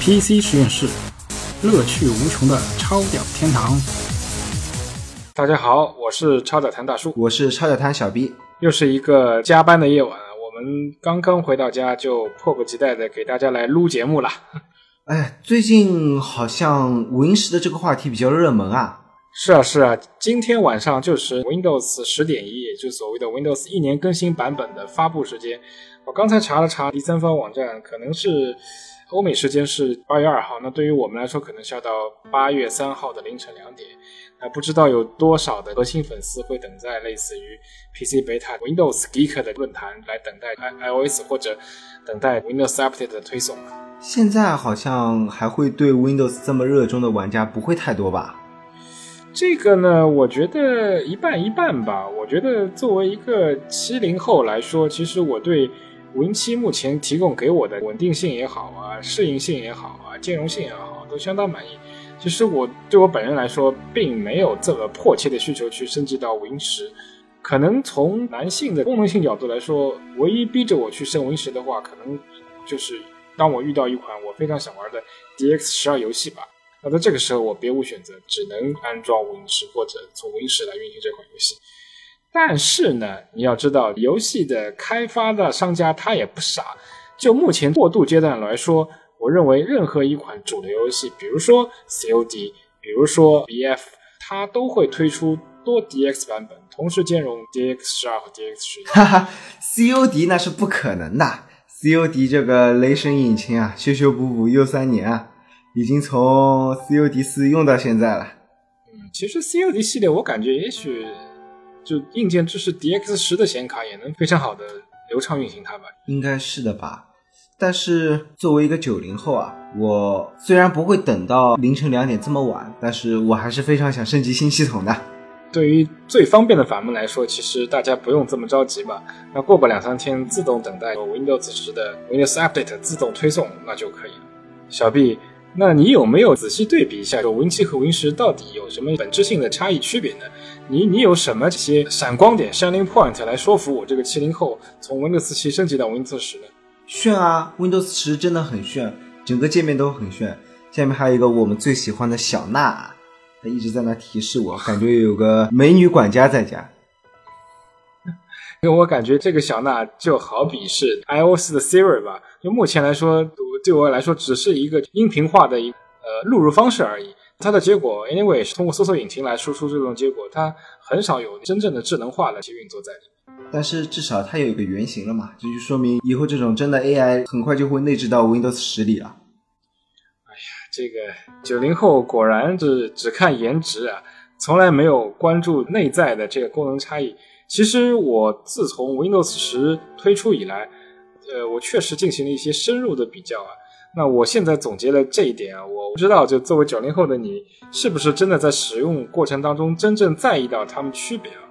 PC 实验室，乐趣无穷的超屌天堂。大家好，我是超屌谈大叔，我是超屌谈小 B。又是一个加班的夜晚，我们刚刚回到家，就迫不及待的给大家来录节目了。哎，最近好像 Win 十的这个话题比较热门啊。是啊，是啊，今天晚上就是 Windows 十点一，也就是所谓的 Windows 一年更新版本的发布时间。我刚才查了查第三方网站，可能是欧美时间是八月二号，那对于我们来说，可能是要到八月三号的凌晨两点。那不知道有多少的核心粉丝会等在类似于 PC Beta、Windows Geek 的论坛来等待 iOS 或者等待 Windows Update 的推送。现在好像还会对 Windows 这么热衷的玩家不会太多吧？这个呢，我觉得一半一半吧。我觉得作为一个七零后来说，其实我对 Win 七目前提供给我的稳定性也好啊，适应性也好啊，兼容性也好，都相当满意。其实我对我本人来说，并没有这么迫切的需求去升级到 Win 十。可能从男性的功能性角度来说，唯一逼着我去升 Win 十的话，可能就是当我遇到一款我非常想玩的 DX 十二游戏吧。那在这个时候，我别无选择，只能安装 Win 十或者从 Win 十来运行这款游戏。但是呢，你要知道，游戏的开发的商家他也不傻。就目前过渡阶段来说，我认为任何一款主流游戏，比如说 COD，比如说 BF，它都会推出多 DX 版本，同时兼容 DX 十二和 DX 十一。哈哈，COD 那是不可能的。COD 这个雷神引擎啊，修修补补又三年啊。已经从 COD 四用到现在了。嗯，其实 COD 系列我感觉也许就硬件支持 DX 十的显卡也能非常好的流畅运行它吧。应该是的吧。但是作为一个九零后啊，我虽然不会等到凌晨两点这么晚，但是我还是非常想升级新系统的。对于最方便的法门来说，其实大家不用这么着急吧。那过个两三天，自动等待 Windows 十的 Windows Update 自动推送，那就可以了。小 B。那你有没有仔细对比一下，就 Win 七和 Win 十到底有什么本质性的差异区别呢？你你有什么这些闪光点 （shining point） 来说服我这个七零后从 Windows 七升级到 Windows 十呢？炫啊，Windows 十真的很炫，整个界面都很炫。下面还有一个我们最喜欢的小娜，她一直在那提示我，感觉有个美女管家在家。因为我感觉这个小娜就好比是 iOS 的 Siri 吧，就目前来说。对我来说，只是一个音频化的一呃录入方式而已。它的结果，anyway 是通过搜索引擎来输出这种结果，它很少有真正的智能化的去运作在里面。但是至少它有一个原型了嘛，这就说明以后这种真的 AI 很快就会内置到 Windows 十里了。哎呀，这个九零后果然是只看颜值啊，从来没有关注内在的这个功能差异。其实我自从 Windows 十推出以来。呃，我确实进行了一些深入的比较啊。那我现在总结了这一点啊，我不知道就作为九零后的你，是不是真的在使用过程当中真正在意到它们区别啊？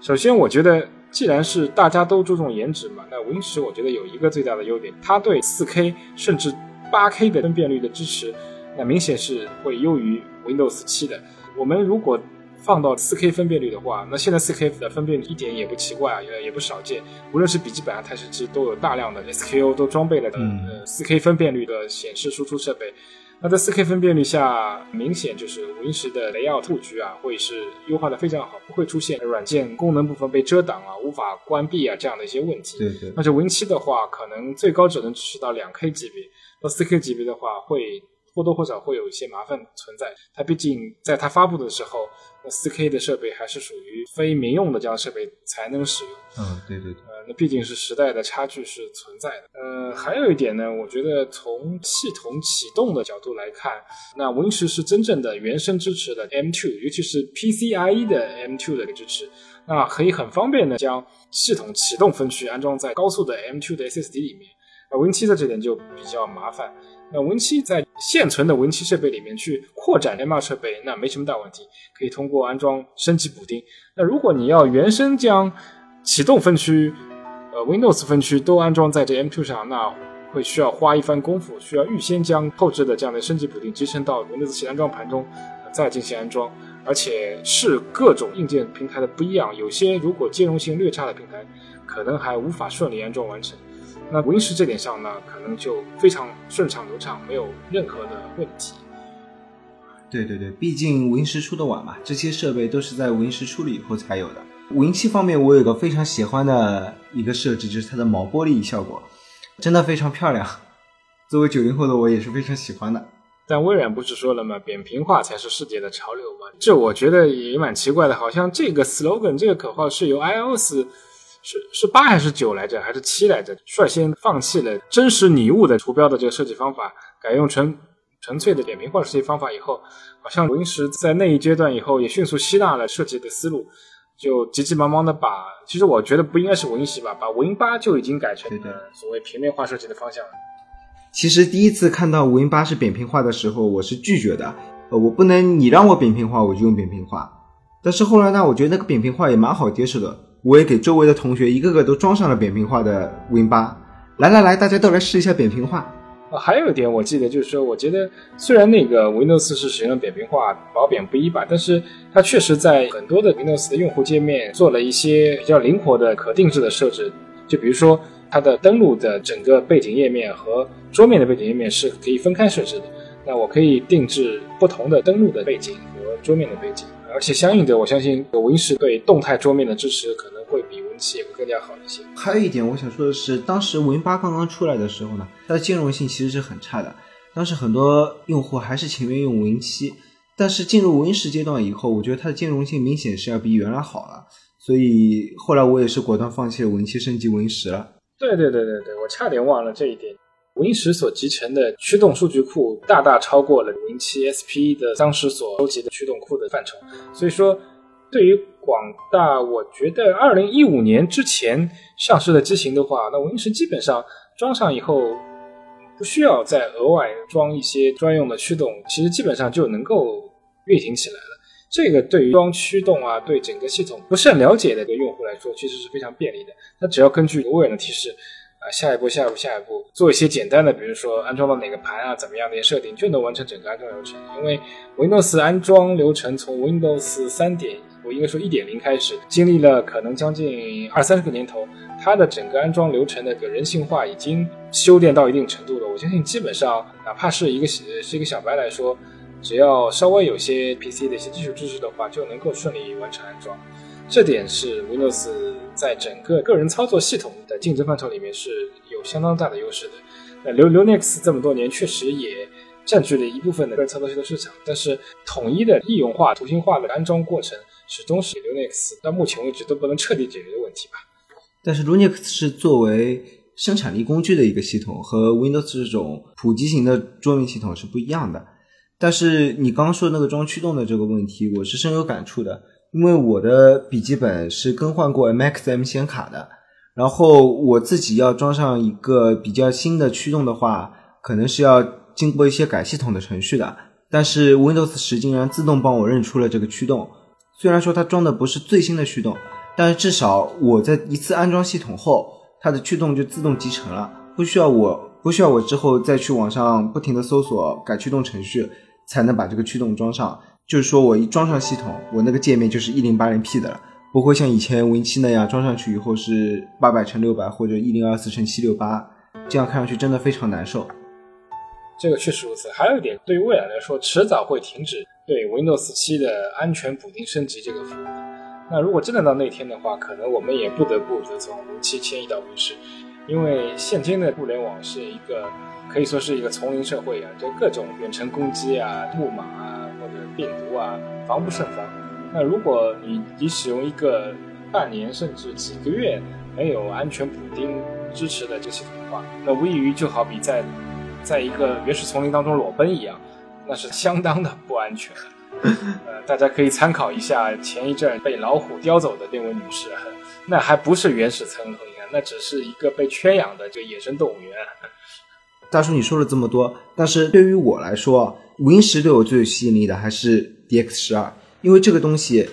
首先，我觉得既然是大家都注重颜值嘛，那 Win 十我觉得有一个最大的优点，它对 4K 甚至 8K 的分辨率的支持，那明显是会优于 Windows 七的。我们如果放到 4K 分辨率的话，那现在 4K 的分辨率一点也不奇怪啊，也也不少见。无论是笔记本啊、台式机，都有大量的 SKU 都装备了呃 4K 分辨率的显示输出设备。那在 4K 分辨率下，明显就是 Win 十的雷奥布局啊，会是优化的非常好，不会出现软件功能部分被遮挡啊、无法关闭啊这样的一些问题。对对。那这 Win 七的话，可能最高只能支持到 2K 级别，到 4K 级别的话，会或多或少会有一些麻烦存在。它毕竟在它发布的时候。那 4K 的设备还是属于非民用的这样设备才能使用。嗯，对对对。呃，那毕竟是时代的差距是存在的。呃，还有一点呢，我觉得从系统启动的角度来看，那 Win 十是真正的原生支持的 M2，尤其是 PCIe 的 M2 的支持，那可以很方便的将系统启动分区安装在高速的 M2 的 SSD 里面。那 Win 七的这点就比较麻烦。那 Win 七在现存的 Win 七设备里面去扩展 M2 设备，那没什么大问题，可以通过安装升级补丁。那如果你要原生将启动分区、呃 Windows 分区都安装在这 M2 上，那会需要花一番功夫，需要预先将后置的这样的升级补丁集成到 Windows 七安装盘中，再进行安装。而且是各种硬件平台的不一样，有些如果兼容性略差的平台，可能还无法顺利安装完成。那 Win 十这点上呢，可能就非常顺畅流畅，没有任何的问题。对对对，毕竟 Win 十出的晚嘛，这些设备都是在 Win 十出了以后才有的。Win 七方面，我有个非常喜欢的一个设置，就是它的毛玻璃效果，真的非常漂亮。作为九零后的我也是非常喜欢的。但微软不是说了吗？扁平化才是世界的潮流吗？这我觉得也蛮奇怪的，好像这个 slogan 这个口号是由 iOS 是是八还是九来着，还是七来着，率先放弃了真实拟物的图标的这个设计方法，改用纯纯粹的扁平化设计方法以后，好像文石在那一阶段以后也迅速吸纳了设计的思路，就急急忙忙的把，其实我觉得不应该是文十吧，把文八就已经改成所谓平面化设计的方向了。其实第一次看到 Win 八是扁平化的时候，我是拒绝的。呃，我不能你让我扁平化，我就用扁平化。但是后来呢，我觉得那个扁平化也蛮好接受的，我也给周围的同学一个个都装上了扁平化的 Win 八。来来来，大家都来试一下扁平化。还有一点我记得就是说，我觉得虽然那个 Windows 是使用了扁平化，褒贬不一吧，但是它确实在很多的 Windows 的用户界面做了一些比较灵活的可定制的设置，就比如说。它的登录的整个背景页面和桌面的背景页面是可以分开设置的。那我可以定制不同的登录的背景和桌面的背景，而且相应的，我相信 Win 十对动态桌面的支持可能会比 Win 七会更加好一些。还有一点我想说的是，当时 Win 八刚刚出来的时候呢，它的兼容性其实是很差的。当时很多用户还是情愿用 Win 七，但是进入 Win 十阶段以后，我觉得它的兼容性明显是要比原来好了。所以后来我也是果断放弃了 Win 七，升级 Win 十了。对对对对对，我差点忘了这一点。Win 十所集成的驱动数据库大大超过了 Win 七 SP 的当时所收集的驱动库的范畴，所以说对于广大我觉得二零一五年之前上市的机型的话，那 Win 十基本上装上以后不需要再额外装一些专用的驱动，其实基本上就能够运行起来了。这个对于装驱动啊，对整个系统不甚了解的个用户来说，其实是非常便利的。他只要根据微软的提示，啊，下一步、下一步、下一步，做一些简单的，比如说安装到哪个盘啊，怎么样的一些设定，就能完成整个安装流程。因为 Windows 安装流程从 Windows 三点，我应该说一点零开始，经历了可能将近二三十个年头，它的整个安装流程的个人性化已经修炼到一定程度了。我相信，基本上哪怕是一个是一个小白来说，只要稍微有些 PC 的一些基础知识的话，就能够顺利完成安装。这点是 Windows 在整个个人操作系统的竞争范畴里面是有相当大的优势的。那 Linux 这么多年确实也占据了一部分的个人操作系统市场，但是统一的易用化、图形化的安装过程始终是 Linux 到目前为止都不能彻底解决的问题吧。但是 Linux 是作为生产力工具的一个系统，和 Windows 这种普及型的桌面系统是不一样的。但是你刚刚说那个装驱动的这个问题，我是深有感触的。因为我的笔记本是更换过 MXM 显卡的，然后我自己要装上一个比较新的驱动的话，可能是要经过一些改系统的程序的。但是 Windows 十竟然自动帮我认出了这个驱动，虽然说它装的不是最新的驱动，但是至少我在一次安装系统后，它的驱动就自动集成了，不需要我不需要我之后再去网上不停的搜索改驱动程序，才能把这个驱动装上。就是说我一装上系统，我那个界面就是一零八零 P 的了，不会像以前 Win 七那样装上去以后是八百乘六百或者一零二四乘七六八，这样看上去真的非常难受。这个确实如此。还有一点，对于未来来说，迟早会停止对 Windows 七的安全补丁升级这个服务。那如果真的到那天的话，可能我们也不得不就从 Win 七迁移到 Win 十，因为现今的互联网是一个可以说是一个丛林社会啊，就各种远程攻击啊、木马啊或者。病毒啊，防不胜防。那如果你你使用一个半年甚至几个月没有安全补丁支持的这个系统的话，那无异于就好比在在一个原始丛林当中裸奔一样，那是相当的不安全。呃，大家可以参考一下前一阵被老虎叼走的那位女士，那还不是原始丛林啊，那只是一个被圈养的这个野生动物园。大叔，你说了这么多，但是对于我来说。Win 十对我最有吸引力的还是 DX 十二，因为这个东西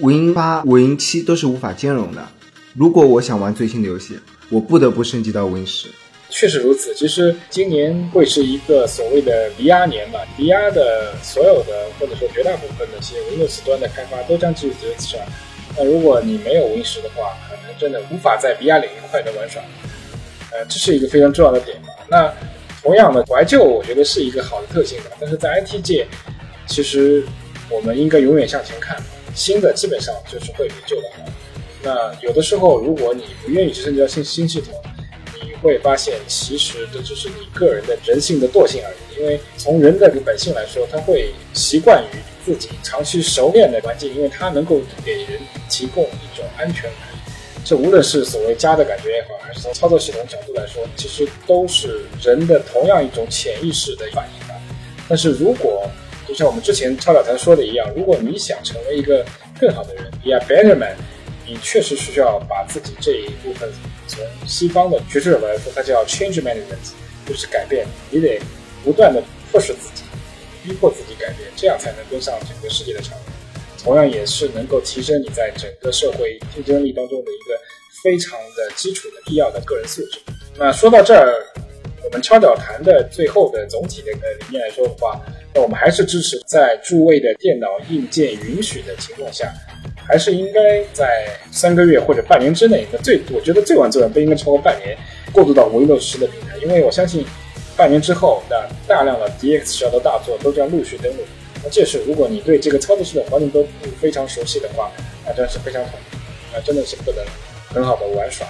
，Win 八、Win 七都是无法兼容的。如果我想玩最新的游戏，我不得不升级到 Win 十。确实如此，其实今年会是一个所谓的 VR 年吧，VR 的所有的或者说绝大部分的一些 Windows 端的开发都将基于 DX 十二。那如果你没有 Win 十的话，可能真的无法在 VR 领域快乐玩耍。呃，这是一个非常重要的点嘛。那同样的，怀旧我觉得是一个好的特性吧。但是在 IT 界，其实我们应该永远向前看，新的基本上就是会比旧的好。那有的时候，如果你不愿意去升级到新新系统，会发现其实这只是你个人的人性的惰性而已。因为从人的本性来说，他会习惯于自己长期熟练的环境，因为它能够给人提供一种安全感。这无论是所谓家的感觉也好，还是从操作系统角度来说，其实都是人的同样一种潜意识的反应吧。但是如果就像我们之前超导谈说的一样，如果你想成为一个更好的人，be a better man，你确实需要把自己这一部分从西方的学术者来说，它叫 change management，就是改变。你得不断的迫使自己，逼迫自己改变，这样才能跟上整个世界的潮流。同样也是能够提升你在整个社会竞争力当中的一个非常的基础的必要的个人素质。那说到这儿，我们敲脚谈的最后的总体的个理念来说的话，那我们还是支持在诸位的电脑硬件允许的情况下，还是应该在三个月或者半年之内，那最我觉得最晚最晚不应该超过半年过渡到 Windows 十的平台，因为我相信半年之后，那大量的 DX 小的大作都将陆续登陆。那这是如果你对这个操作系统环境都不非常熟悉的话，那真是非常痛苦，那真的是不能很好的玩耍。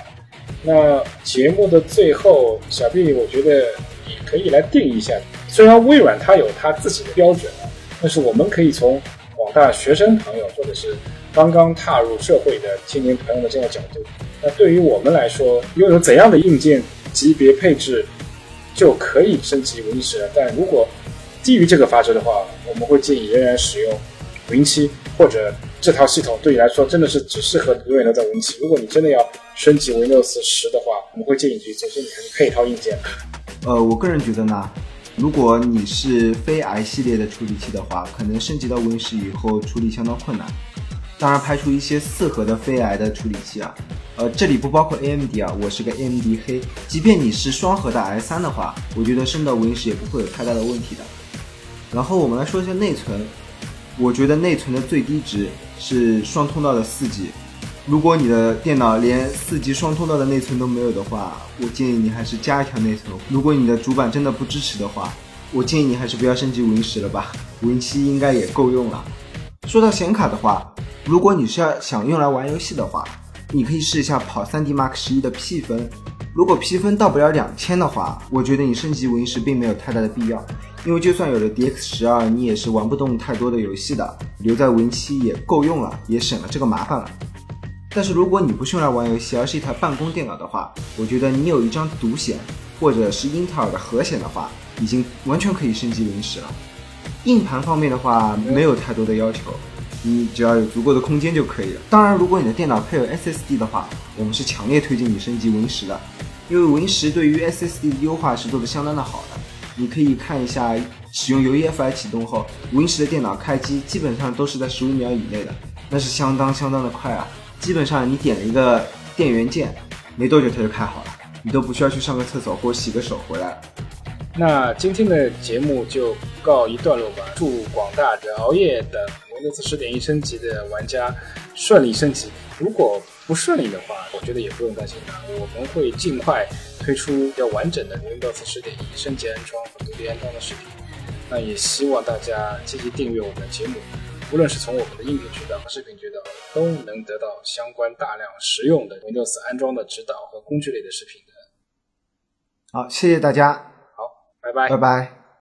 那节目的最后，小 B 我觉得你可以来定一下，虽然微软它有它自己的标准啊，但是我们可以从广大学生朋友或者是刚刚踏入社会的青年朋友的这个角度，那对于我们来说，拥有怎样的硬件级别配置就可以升级 Win 十？但如果低于这个法则的话，我们会建议仍然使用 Win 七，或者这套系统对你来说真的是只适合永远留在 Win 七。如果你真的要升级 Windows 十的话，我们会建议你首先你还是配一套硬件。呃，我个人觉得呢，如果你是非 i 系列的处理器的话，可能升级到 Win 十以后处理相当困难。当然，排除一些四核的非 i 的处理器啊，呃，这里不包括 AMD 啊，我是个 AMD 黑。即便你是双核的 i 三的话，我觉得升到 Win 十也不会有太大的问题的。然后我们来说一下内存，我觉得内存的最低值是双通道的四 G。如果你的电脑连四 G 双通道的内存都没有的话，我建议你还是加一条内存。如果你的主板真的不支持的话，我建议你还是不要升级 Win 十了吧，Win 七应该也够用了。说到显卡的话，如果你是要想用来玩游戏的话，你可以试一下跑 3D Mark 十一的 P 分。如果 P 分到不了两千的话，我觉得你升级 Win 十并没有太大的必要。因为就算有了 DX 十二，你也是玩不动太多的游戏的，留在 Win 七也够用了，也省了这个麻烦了。但是如果你不是用来玩游戏，而是一台办公电脑的话，我觉得你有一张独显或者是英特尔的核显的话，已经完全可以升级 Win 十了。硬盘方面的话，没有太多的要求，你只要有足够的空间就可以了。当然，如果你的电脑配有 SSD 的话，我们是强烈推荐你升级 Win 十的，因为 Win 十对于 SSD 的优化是做的相当的好的。你可以看一下，使用 UEFI 启动后，Win 十的电脑开机基本上都是在十五秒以内的，那是相当相当的快啊！基本上你点了一个电源键，没多久它就开好了，你都不需要去上个厕所或洗个手回来。那今天的节目就告一段落吧，祝广大的熬夜等 Windows 十点一升级的玩家顺利升级。如果不顺利的话，我觉得也不用担心啊，我们会尽快推出比较完整的 Windows 十点一升级安装和独立安装的视频。那也希望大家积极订阅我们的节目，无论是从我们的音频渠道和视频渠道，都能得到相关大量实用的 Windows 安装的指导和工具类的视频的。好，谢谢大家，拜拜，拜拜。